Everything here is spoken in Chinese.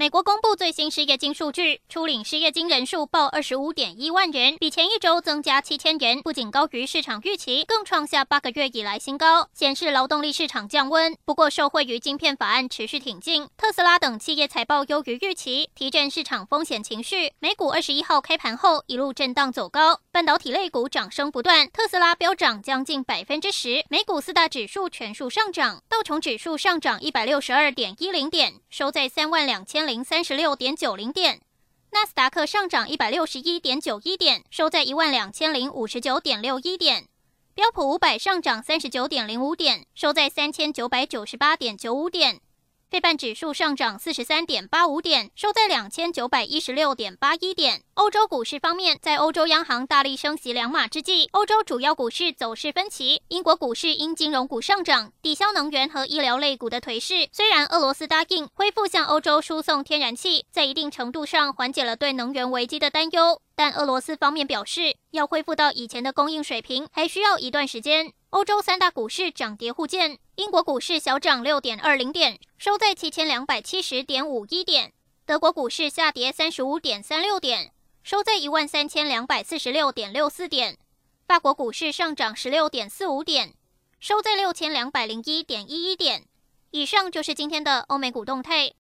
美国公布最新失业金数据，初领失业金人数报二十五点一万人，比前一周增加七千人，不仅高于市场预期，更创下八个月以来新高，显示劳动力市场降温。不过，受惠于晶片法案持续挺进，特斯拉等企业财报优于预期，提振市场风险情绪。美股二十一号开盘后一路震荡走高，半导体类股涨声不断，特斯拉飙涨将近百分之十。美股四大指数全数上涨，道琼指数上涨一百六十二点一零点，收在三万两千。零三十六点九零点，纳斯达克上涨一百六十一点九一点，收在一万两千零五十九点六一点。标普五百上涨三十九点零五点，收在三千九百九十八点九五点。费半指数上涨四十三点八五点，收在两千九百一十六点八一点。欧洲股市方面，在欧洲央行大力升息两码之际，欧洲主要股市走势分歧。英国股市因金融股上涨，抵消能源和医疗类股的颓势。虽然俄罗斯答应恢复向欧洲输送天然气，在一定程度上缓解了对能源危机的担忧，但俄罗斯方面表示，要恢复到以前的供应水平，还需要一段时间。欧洲三大股市涨跌互见，英国股市小涨六点二零点，收在七千两百七十点五一点；德国股市下跌三十五点三六点，收在一万三千两百四十六点六四点；法国股市上涨十六点四五点，收在六千两百零一点一一点。以上就是今天的欧美股动态。